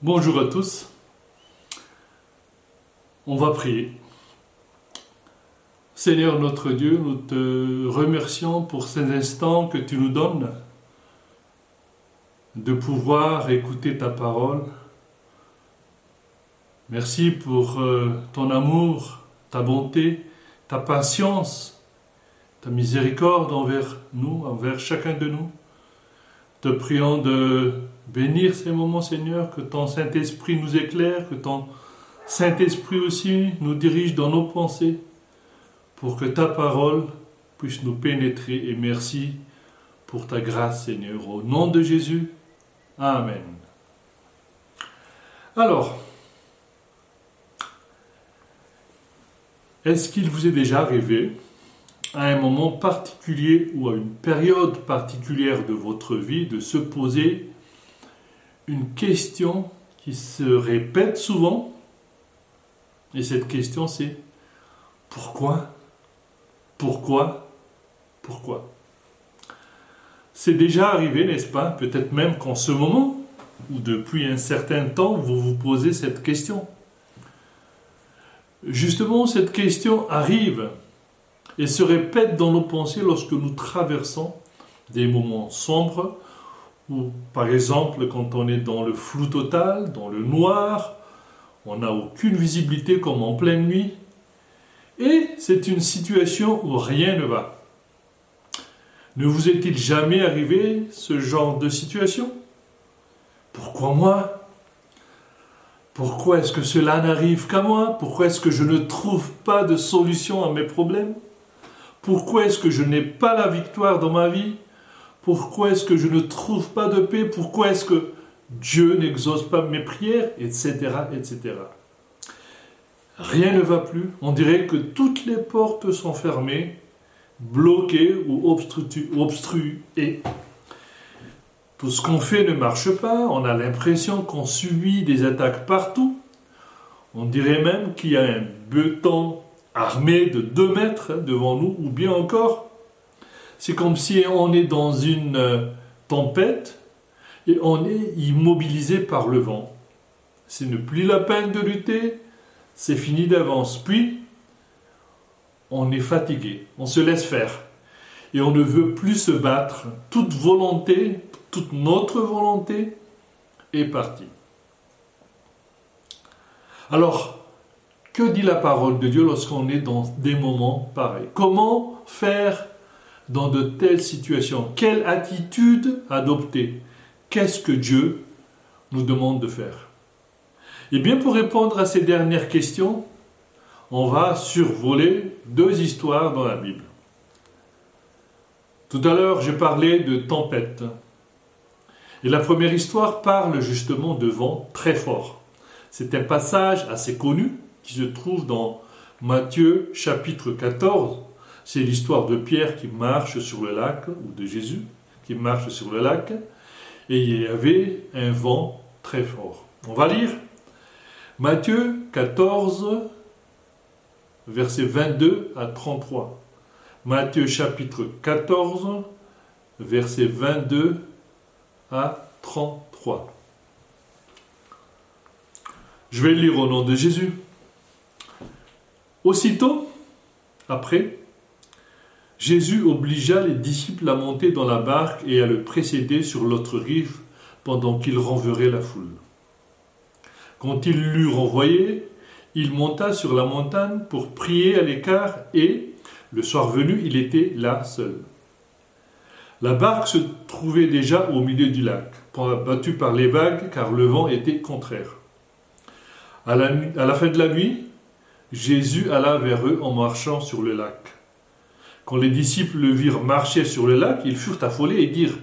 Bonjour à tous. On va prier. Seigneur notre Dieu, nous te remercions pour ces instants que tu nous donnes de pouvoir écouter ta parole. Merci pour euh, ton amour, ta bonté, ta patience, ta miséricorde envers nous, envers chacun de nous. Te prions de bénir ces moments, Seigneur, que ton Saint-Esprit nous éclaire, que ton Saint-Esprit aussi nous dirige dans nos pensées, pour que ta parole puisse nous pénétrer. Et merci pour ta grâce, Seigneur. Au nom de Jésus, Amen. Alors, est-ce qu'il vous est déjà arrivé à un moment particulier ou à une période particulière de votre vie de se poser une question qui se répète souvent. Et cette question c'est pourquoi Pourquoi Pourquoi? C'est déjà arrivé, n'est-ce pas? Peut-être même qu'en ce moment, ou depuis un certain temps, vous vous posez cette question. Justement, cette question arrive et se répète dans nos pensées lorsque nous traversons des moments sombres, ou par exemple quand on est dans le flou total, dans le noir, on n'a aucune visibilité comme en pleine nuit, et c'est une situation où rien ne va. Ne vous est-il jamais arrivé ce genre de situation? Pourquoi moi? Pourquoi est-ce que cela n'arrive qu'à moi? Pourquoi est-ce que je ne trouve pas de solution à mes problèmes? Pourquoi est-ce que je n'ai pas la victoire dans ma vie? Pourquoi est-ce que je ne trouve pas de paix? Pourquoi est-ce que Dieu n'exauce pas mes prières? Etc. etc. Rien ne va plus. On dirait que toutes les portes sont fermées, bloquées ou obstruées. Tout ce qu'on fait ne marche pas. On a l'impression qu'on subit des attaques partout. On dirait même qu'il y a un beton armé de 2 mètres devant nous, ou bien encore, c'est comme si on est dans une euh, tempête et on est immobilisé par le vent. Ce n'est plus la peine de lutter, c'est fini d'avance. Puis, on est fatigué, on se laisse faire et on ne veut plus se battre. Toute volonté, toute notre volonté est partie. Alors, que dit la parole de Dieu lorsqu'on est dans des moments pareils? Comment faire dans de telles situations Quelle attitude adopter? Qu'est-ce que Dieu nous demande de faire? Eh bien, pour répondre à ces dernières questions, on va survoler deux histoires dans la Bible. Tout à l'heure, j'ai parlé de tempête. Et la première histoire parle justement de vent très fort. C'est un passage assez connu qui se trouve dans Matthieu chapitre 14. C'est l'histoire de Pierre qui marche sur le lac, ou de Jésus qui marche sur le lac, et il y avait un vent très fort. On va lire Matthieu 14, versets 22 à 33. Matthieu chapitre 14, versets 22 à 33. Je vais lire au nom de Jésus. Aussitôt, après, Jésus obligea les disciples à monter dans la barque et à le précéder sur l'autre rive pendant qu'il renverrait la foule. Quand il l'eut renvoyé, il monta sur la montagne pour prier à l'écart et, le soir venu, il était là seul. La barque se trouvait déjà au milieu du lac, battue par les vagues car le vent était contraire. À la, à la fin de la nuit, Jésus alla vers eux en marchant sur le lac. Quand les disciples le virent marcher sur le lac, ils furent affolés et dirent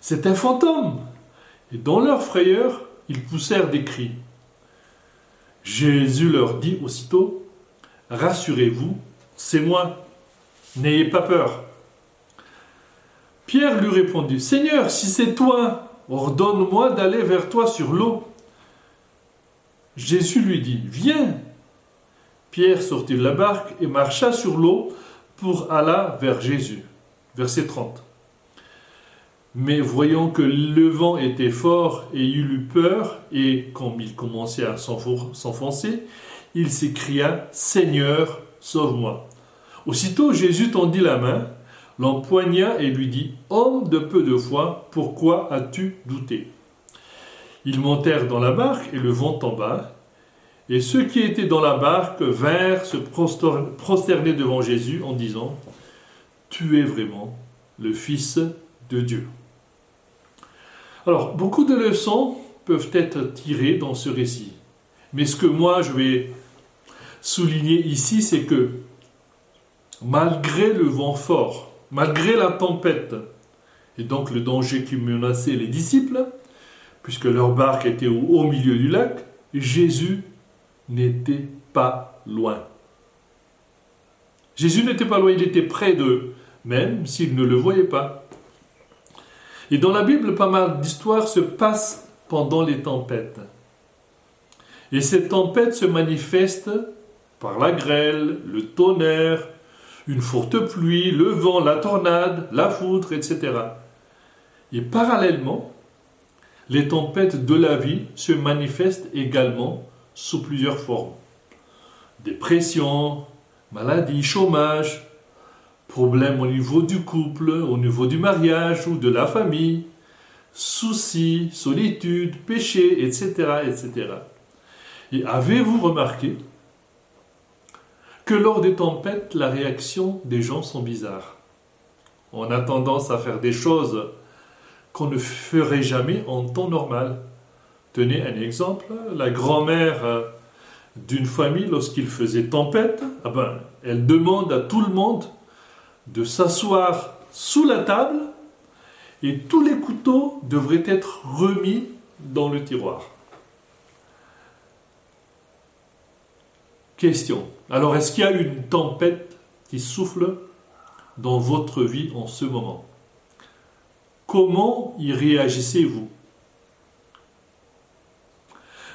C'est un fantôme Et dans leur frayeur, ils poussèrent des cris. Jésus leur dit aussitôt Rassurez-vous, c'est moi, n'ayez pas peur. Pierre lui répondit Seigneur, si c'est toi, ordonne-moi d'aller vers toi sur l'eau. Jésus lui dit Viens. Pierre sortit de la barque et marcha sur l'eau pour aller vers Jésus. Verset 30. Mais voyant que le vent était fort et il eut peur, et comme il commençait à s'enfoncer, il s'écria Seigneur, sauve-moi. Aussitôt Jésus tendit la main, l'empoigna et lui dit Homme de peu de foi, pourquoi as-tu douté? Ils montèrent dans la barque et le vent tomba. Et ceux qui étaient dans la barque vinrent se prosterner devant Jésus en disant Tu es vraiment le Fils de Dieu. Alors, beaucoup de leçons peuvent être tirées dans ce récit. Mais ce que moi je vais souligner ici, c'est que malgré le vent fort, malgré la tempête, et donc le danger qui menaçait les disciples, puisque leur barque était au, milieu du lac, Jésus n'était pas loin. Jésus n'était pas loin, il était près d'eux, même s'ils ne le voyaient pas. Et dans la Bible, pas mal d'histoires se passent pendant les tempêtes. Et cette tempête se manifeste par la grêle, le tonnerre, une forte pluie, le vent, la tornade, la foudre, etc. Et parallèlement, les tempêtes de la vie se manifestent également sous plusieurs formes. Dépression, maladie, chômage, problèmes au niveau du couple, au niveau du mariage ou de la famille, soucis, solitude, péché, etc. etc. Et avez-vous remarqué que lors des tempêtes, la réaction des gens sont bizarres? On a tendance à faire des choses qu'on ne ferait jamais en temps normal. Tenez un exemple, la grand-mère euh, d'une famille, lorsqu'il faisait tempête, ah ben, elle demande à tout le monde de s'asseoir sous la table et tous les couteaux devraient être remis dans le tiroir. Question. Alors, est-ce qu'il y a une tempête qui souffle dans votre vie en ce moment? Comment y réagissez-vous?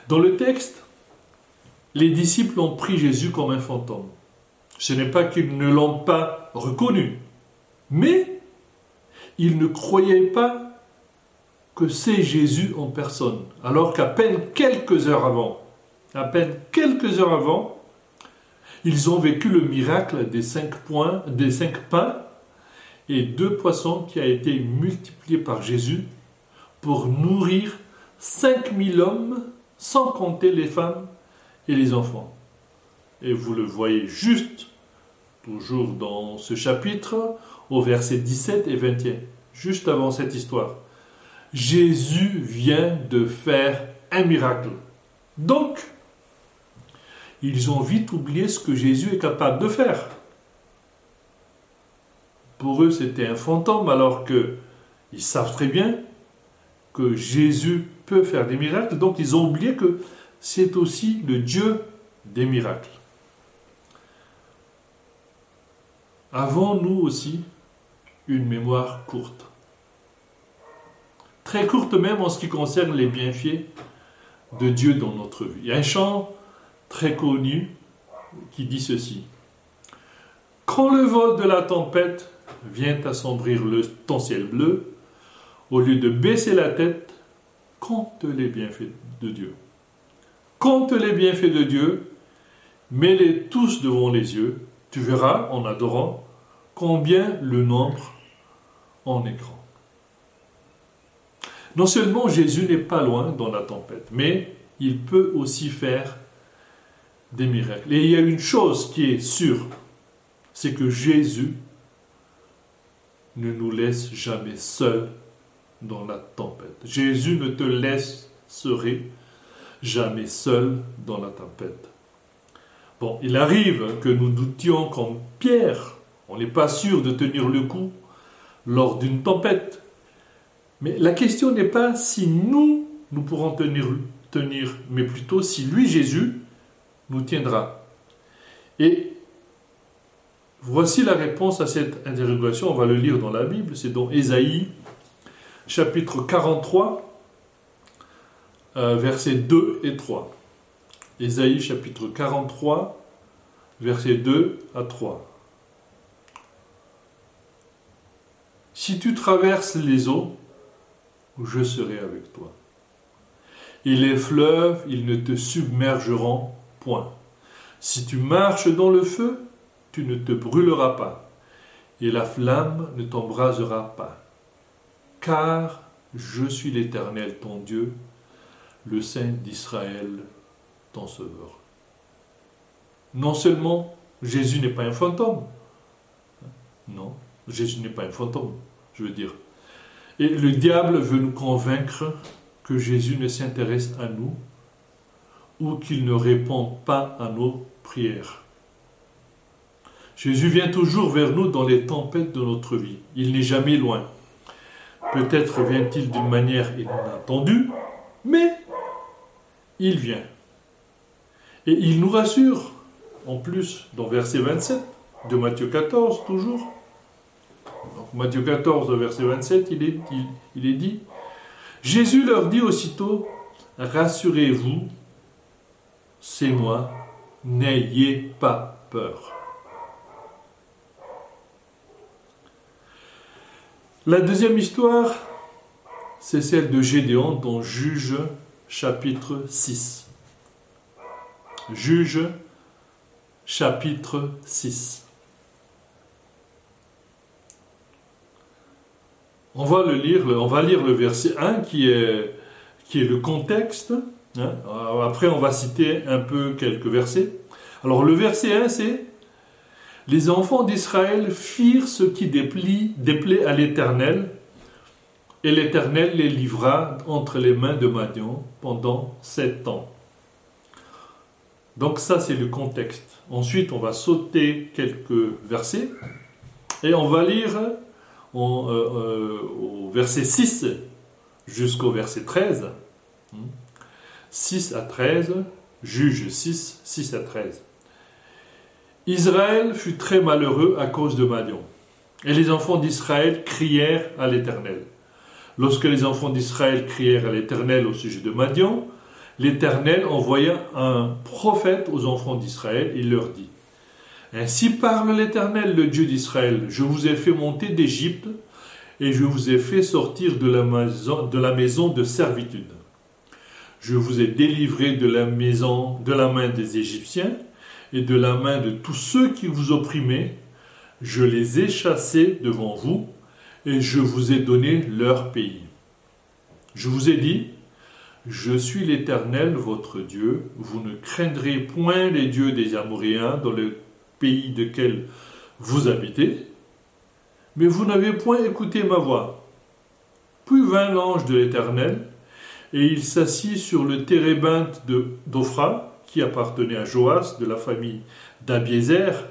Dans le texte, les disciples ont pris Jésus comme un fantôme. Ce n'est pas qu'ils ne l'ont pas reconnu, mais ils ne croyaient pas que c'est Jésus en personne, alors qu'à peine quelques heures avant, à peine quelques heures avant, ils ont vécu le miracle des cinq, points, des cinq pains et deux poissons qui a été multiplié par Jésus pour nourrir 5000 hommes, sans compter les femmes et les enfants. Et vous le voyez juste, toujours dans ce chapitre, au verset 17 et 21, juste avant cette histoire. Jésus vient de faire un miracle. Donc, ils ont vite oublié ce que Jésus est capable de faire. Pour eux, c'était un fantôme, alors que ils savent très bien que Jésus peut faire des miracles, donc ils ont oublié que c'est aussi le Dieu des miracles. Avons-nous aussi une mémoire courte? Très courte même en ce qui concerne les bienfaits de Dieu dans notre vie. Il y a un chant très connu qui dit ceci. Quand le vol de la tempête vient assombrir le, ton ciel bleu, au lieu de baisser la tête, compte les bienfaits de Dieu. Compte les bienfaits de Dieu, mets-les tous devant les yeux, tu verras en adorant combien le nombre en est grand. Non seulement Jésus n'est pas loin dans la tempête, mais il peut aussi faire des miracles. Et il y a une chose qui est sûre, c'est que Jésus ne nous laisse jamais seuls dans la tempête. Jésus ne te laisserait jamais seul dans la tempête. Bon, il arrive que nous doutions comme Pierre. On n'est pas sûr de tenir le coup lors d'une tempête. Mais la question n'est pas si nous, nous pourrons tenir, tenir, mais plutôt si lui, Jésus, nous tiendra. Et voici la réponse à cette interrogation. On va le lire dans la Bible. C'est dans Ésaïe, chapitre 43, euh, versets 2 et 3. Ésaïe, chapitre 43, versets 2 à 3. Si tu traverses les eaux, je serai avec toi. Et les fleuves, ils ne te submergeront point. Si tu marches dans le feu, tu ne te brûleras pas, et la flamme ne t'embrasera pas. Car je suis l'Éternel, ton Dieu, le Saint d'Israël, ton Sauveur. Non seulement Jésus n'est pas un fantôme, non, Jésus n'est pas un fantôme, je veux dire. Et le diable veut nous convaincre que Jésus ne s'intéresse à nous ou qu'il ne répond pas à nos prières. Jésus vient toujours vers nous dans les tempêtes de notre vie. Il n'est jamais loin. Peut-être vient-il d'une manière inattendue, mais il vient. Et il nous rassure, en plus, dans verset 27 de Matthieu 14, toujours. Matthieu 14, verset 27, il est, il est dit, Jésus leur dit aussitôt, Rassurez-vous, c'est moi, n'ayez pas peur. La deuxième histoire, c'est celle de Gédéon dans Juge chapitre 6. Juge chapitre 6. On va lire, le verset 1 qui est, le contexte. Hein. Après, on va citer un peu quelques versets. Alors, le verset 1, c'est Les enfants d'Israël firent ce qui déplaît à l'Éternel, et l'Éternel les livra entre les mains de Madian pendant sept ans. Donc, ça, c'est le contexte. Ensuite, on va sauter quelques versets et on va lire euh, euh, au verset 6 jusqu'au verset 13. 6 à 13, juge 6, 6 à 13. Israël fut très malheureux à cause de Madian. Et les enfants d'Israël crièrent à l'Éternel. Lorsque les enfants d'Israël crièrent à l'Éternel au sujet de Madian, l'Éternel envoya un prophète aux enfants d'Israël et leur dit ainsi parle l'Éternel, le Dieu d'Israël. Je vous ai fait monter d'Égypte et je vous ai fait sortir de la, maison, de servitude. Je vous ai délivré de la maison, de la main des Égyptiens et de la main de tous ceux qui vous opprimaient. Je les ai chassés devant vous et je vous ai donné leur pays. Je vous ai dit, je suis l'Éternel, votre Dieu. Vous ne craindrez point les dieux des Amoréens dans le pays quel vous habitez, mais vous n'avez point écouté ma voix. Puis vint l'ange de l'Éternel, et il s'assit sur le térébinthe d'Ophra, qui appartenait à Joas de la famille d'Abiézer.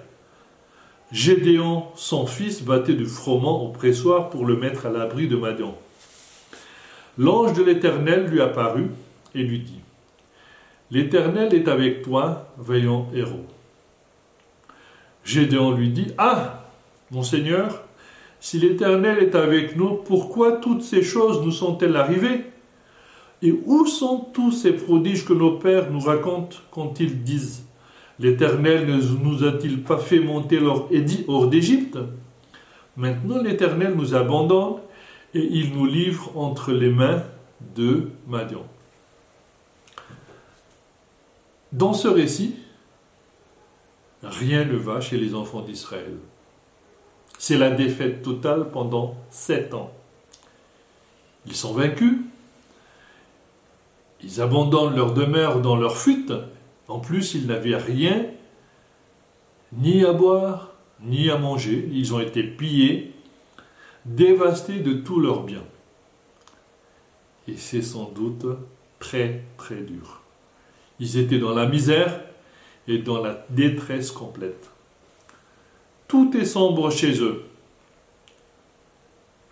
Gédéon, son fils, battait du froment au pressoir pour le mettre à l'abri de Madian. L'ange de l'Éternel lui apparut et lui dit L'Éternel est avec toi, vaillant héros. Gédéon lui dit Ah, mon Seigneur, si l'Éternel est avec nous, pourquoi toutes ces choses nous sont-elles arrivées? Et où sont tous ces prodiges que nos pères nous racontent quand ils disent L'Éternel ne nous a-t-il pas fait monter hors d'Égypte? Maintenant l'Éternel nous abandonne et il nous livre entre les mains de Madian. Dans ce récit, rien ne va chez les enfants d'Israël. C'est la défaite totale pendant sept ans. Ils sont vaincus, ils abandonnent leur demeure dans leur fuite, en plus ils n'avaient rien, ni à boire, ni à manger, ils ont été pillés, dévastés de tous leurs biens. Et c'est sans doute très très dur. Ils étaient dans la misère, et dans la détresse complète. Tout est sombre chez eux.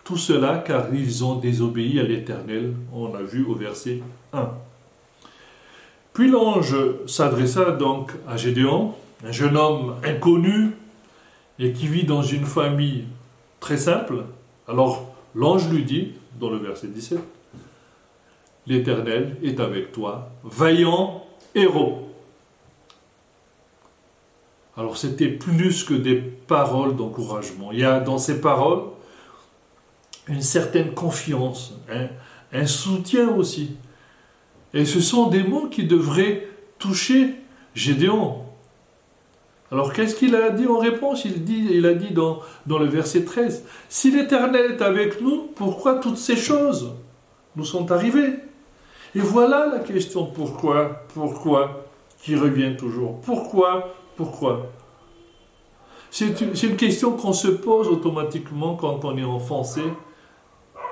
Tout cela car ils ont désobéi à l'Éternel, on l'a vu au verset 1. Puis l'ange s'adressa donc à Gédéon, un jeune homme inconnu et qui vit dans une famille très simple. Alors l'ange lui dit, dans le verset 17, L'Éternel est avec toi, vaillant héros. Alors c'était plus que des paroles d'encouragement. Il y a dans ces paroles une certaine confiance, un soutien aussi. Et ce sont des mots qui devraient toucher Gédéon. Alors qu'est-ce qu'il a dit en réponse? Il, dit, a dit dans, le verset 13, Si l'Éternel est avec nous, pourquoi toutes ces choses nous sont arrivées? Et voilà la question pourquoi, pourquoi, qui revient toujours. Pourquoi, pourquoi? C'est une question qu'on se pose automatiquement quand on est enfoncé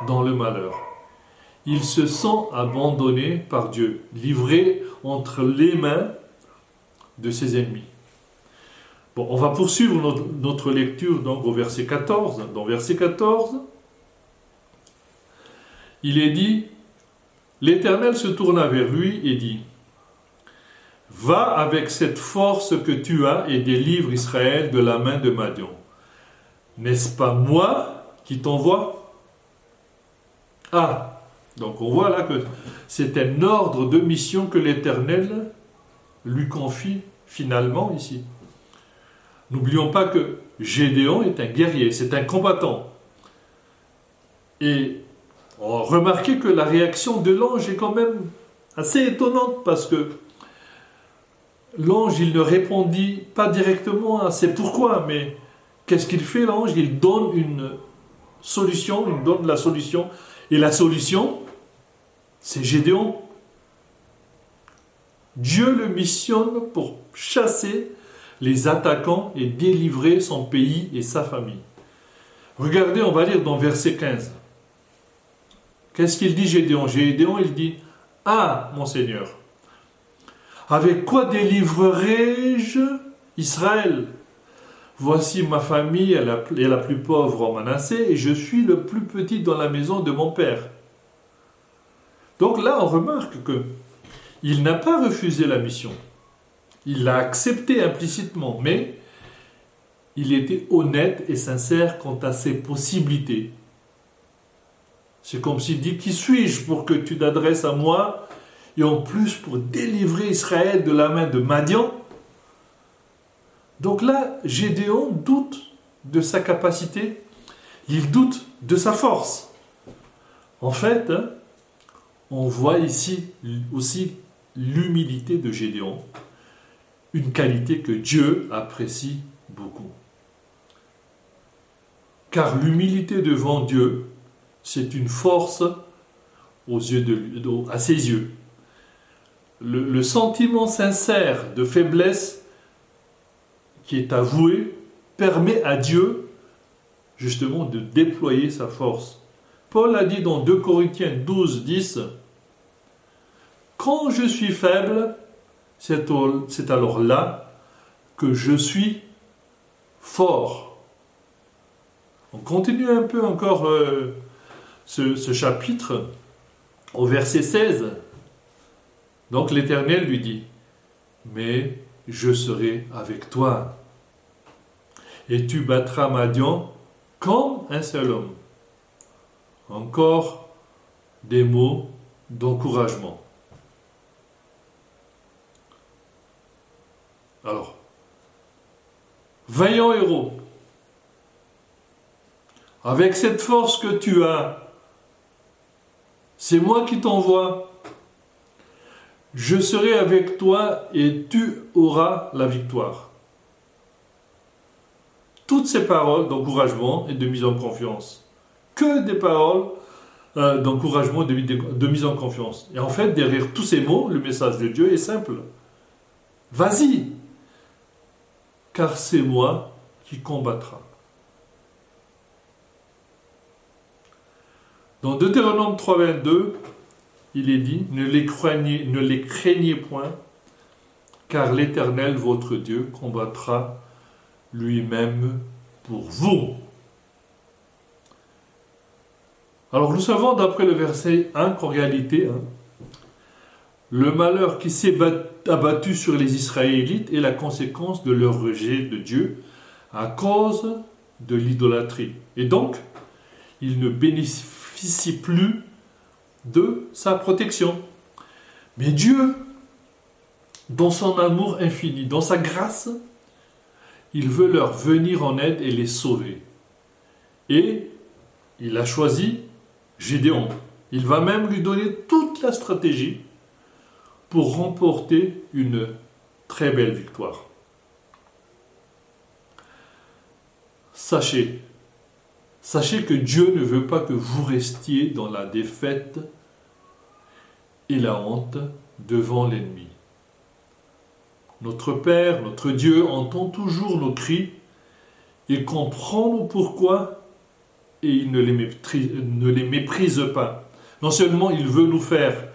dans le malheur. Il se sent abandonné par Dieu, livré entre les mains de ses ennemis. Bon, on va poursuivre notre, lecture donc au verset 14. Dans verset 14, il est dit, l'Éternel se tourna vers lui et dit, Va avec cette force que tu as et délivre Israël de la main de Madian. N'est-ce pas moi qui t'envoie? Ah, donc on voit là que c'est un ordre de mission que l'Éternel lui confie finalement ici. N'oublions pas que Gédéon est un guerrier, c'est un combattant. Et remarquez que la réaction de l'ange est quand même assez étonnante parce que l'ange, ne répondit pas directement à c'est pourquoi, mais qu'est-ce qu'il fait l'ange? Il donne une solution, il donne la solution. Et la solution, c'est Gédéon. Dieu le missionne pour chasser les attaquants et délivrer son pays et sa famille. Regardez, on va lire dans verset 15. Qu'est-ce qu'il dit Gédéon? Gédéon, il dit Ah, mon Seigneur, avec quoi délivrerai-je Israël? Voici ma famille est la, est la plus pauvre en Manassé et je suis le plus petit dans la maison de mon père. Donc là, on remarque que il n'a pas refusé la mission. Il l'a accepté implicitement, mais il était honnête et sincère quant à ses possibilités. C'est comme s'il dit Qui suis-je pour que tu t'adresses à moi et en plus pour délivrer Israël de la main de Madian? Donc là, Gédéon doute de sa capacité, il doute de sa force. En fait, hein, on voit ici aussi l'humilité de Gédéon une qualité que Dieu apprécie beaucoup. Car l'humilité devant Dieu, c'est une force aux yeux de, à ses yeux. Le, le sentiment sincère de faiblesse qui est avoué permet à Dieu justement de déployer sa force. Paul a dit dans 2 Corinthiens 12, 10, Quand je suis faible, c'est alors là que je suis fort. On continue un peu encore euh, ce, ce chapitre au verset 16. Donc l'Éternel lui dit, mais je serai avec toi. Et tu battras Madian comme un seul homme. Encore des mots d'encouragement. Alors, vaillant héros, avec cette force que tu as, c'est moi qui t'envoie. Je serai avec toi et tu auras la victoire. Toutes ces paroles d'encouragement et de mise en confiance. Que des paroles euh, d'encouragement et de mise en confiance. Et en fait, derrière tous ces mots, le message de Dieu est simple. Vas-y, car c'est moi qui combattra. Dans Deutéronome 3.22, il est dit, ne les, craignez, ne les craignez point, car l'Éternel, votre Dieu, combattra lui-même pour vous. Alors nous savons d'après le verset 1 qu'en réalité, hein, le malheur qui s'est abattu sur les Israélites est la conséquence de leur rejet de Dieu à cause de l'idolâtrie. Et donc, ils ne bénéficient plus de sa protection. Mais Dieu, dans son amour infini, dans sa grâce, il veut leur venir en aide et les sauver. Et il a choisi Gédéon. Il va même lui donner toute la stratégie pour remporter une très belle victoire. Sachez, sachez que Dieu ne veut pas que vous restiez dans la défaite et la honte devant l'ennemi. Notre Père, notre Dieu entend toujours nos cris, il comprend nos pourquoi et il ne les, méprise, pas. Non seulement il veut nous faire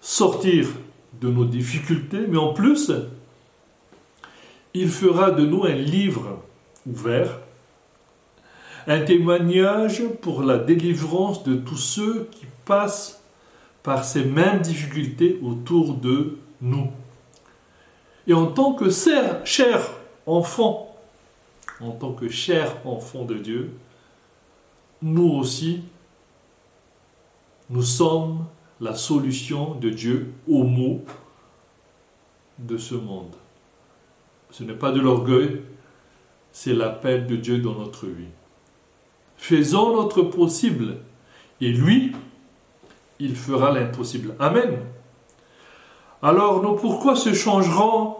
sortir de nos difficultés, mais en plus, il fera de nous un livre ouvert, un témoignage pour la délivrance de tous ceux qui passent par ces mêmes difficultés autour de nous. Et en tant que cher enfant, en tant que cher enfant de Dieu, nous aussi, nous sommes la solution de Dieu aux maux de ce monde. Ce n'est pas de l'orgueil, c'est l'appel de Dieu dans notre vie. Faisons notre possible et lui, il fera l'impossible. Amen. Alors nos pourquoi se changeront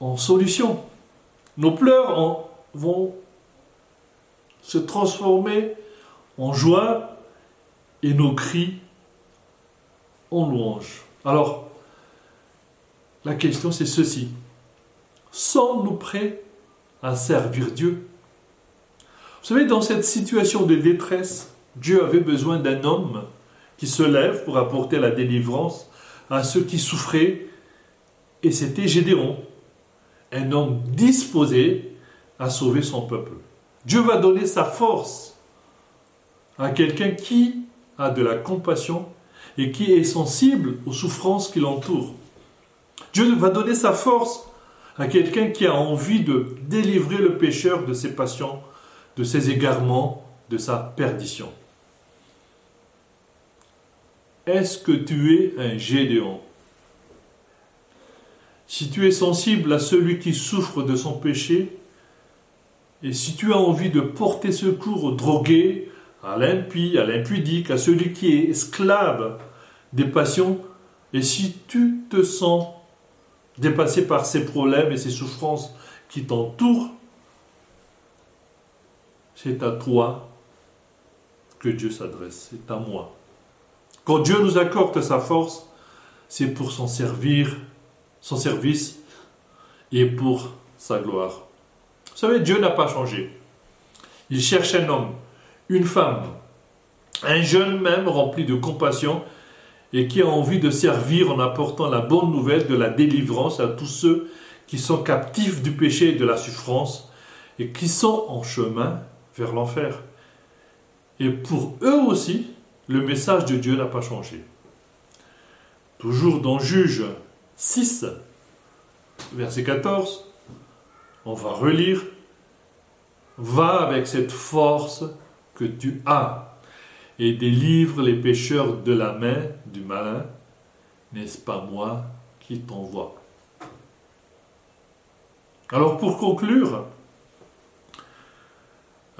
en solution? Nos pleurs vont se transformer en joie et nos cris en louange. Alors, la question c'est ceci. Sommes-nous prêts à servir Dieu? Vous savez, dans cette situation de détresse, Dieu avait besoin d'un homme qui se lève pour apporter la délivrance à ceux qui souffraient, et c'était Gédéon, un homme disposé à sauver son peuple. Dieu va donner sa force à quelqu'un qui a de la compassion et qui est sensible aux souffrances qui l'entourent. Dieu va donner sa force à quelqu'un qui a envie de délivrer le pécheur de ses passions, de ses égarements, de sa perdition. Est-ce que tu es un Gédéon? Si tu es sensible à celui qui souffre de son péché, et si tu as envie de porter secours aux drogués, à l'impie, à l'impudique, à celui qui est esclave des passions, et si tu te sens dépassé par ces problèmes et ces souffrances qui t'entourent, c'est à toi que Dieu s'adresse, c'est à moi. Quand Dieu nous accorde sa force, c'est pour son servir, son service et pour sa gloire. Vous savez, Dieu n'a pas changé. Il cherche un homme, une femme, un jeune même rempli de compassion et qui a envie de servir en apportant la bonne nouvelle de la délivrance à tous ceux qui sont captifs du péché et de la souffrance et qui sont en chemin vers l'enfer. Et pour eux aussi, le message de Dieu n'a pas changé. Toujours dans Juge 6, verset 14, on va relire, va avec cette force que tu as et délivre les pécheurs de la main du malin, n'est-ce pas moi qui t'envoie? Alors pour conclure,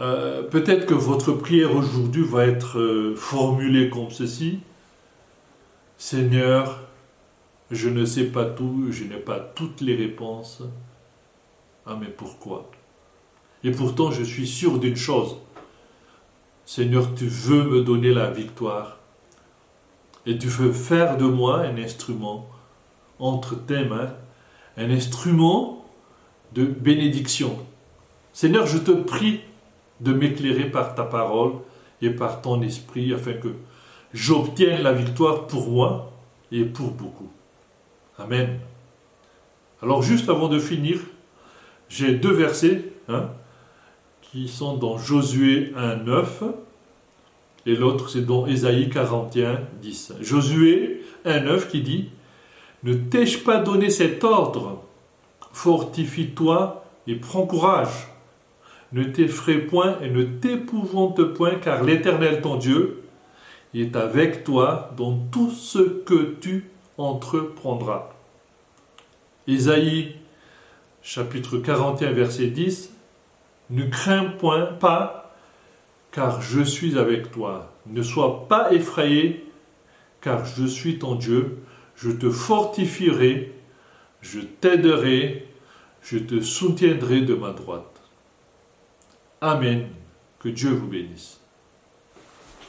euh, peut-être que votre prière aujourd'hui va être euh, formulée comme ceci. Seigneur, je ne sais pas tout, je n'ai pas toutes les réponses. Ah mais pourquoi? Et pourtant je suis sûr d'une chose, Seigneur, tu veux me donner la victoire. Et tu veux faire de moi un instrument entre tes mains, un instrument de bénédiction. Seigneur, je te prie de m'éclairer par ta parole et par ton esprit afin que j'obtienne la victoire pour moi et pour beaucoup. Amen. Alors juste avant de finir, j'ai deux versets. Hein, qui sont dans Josué 1, 9, et l'autre c'est dans Ésaïe 41, 10. Josué 1, 9 qui dit Ne t'ai-je pas donné cet ordre? Fortifie-toi et prends courage. Ne t'effraie point et ne t'épouvante point, car l'Éternel ton Dieu est avec toi dans tout ce que tu entreprendras. Ésaïe chapitre 41 verset 10 ne crains point pas, car je suis avec toi. Ne sois pas effrayé, car je suis ton Dieu, je te fortifierai, je t'aiderai, je te soutiendrai de ma droite. Amen. Que Dieu vous bénisse.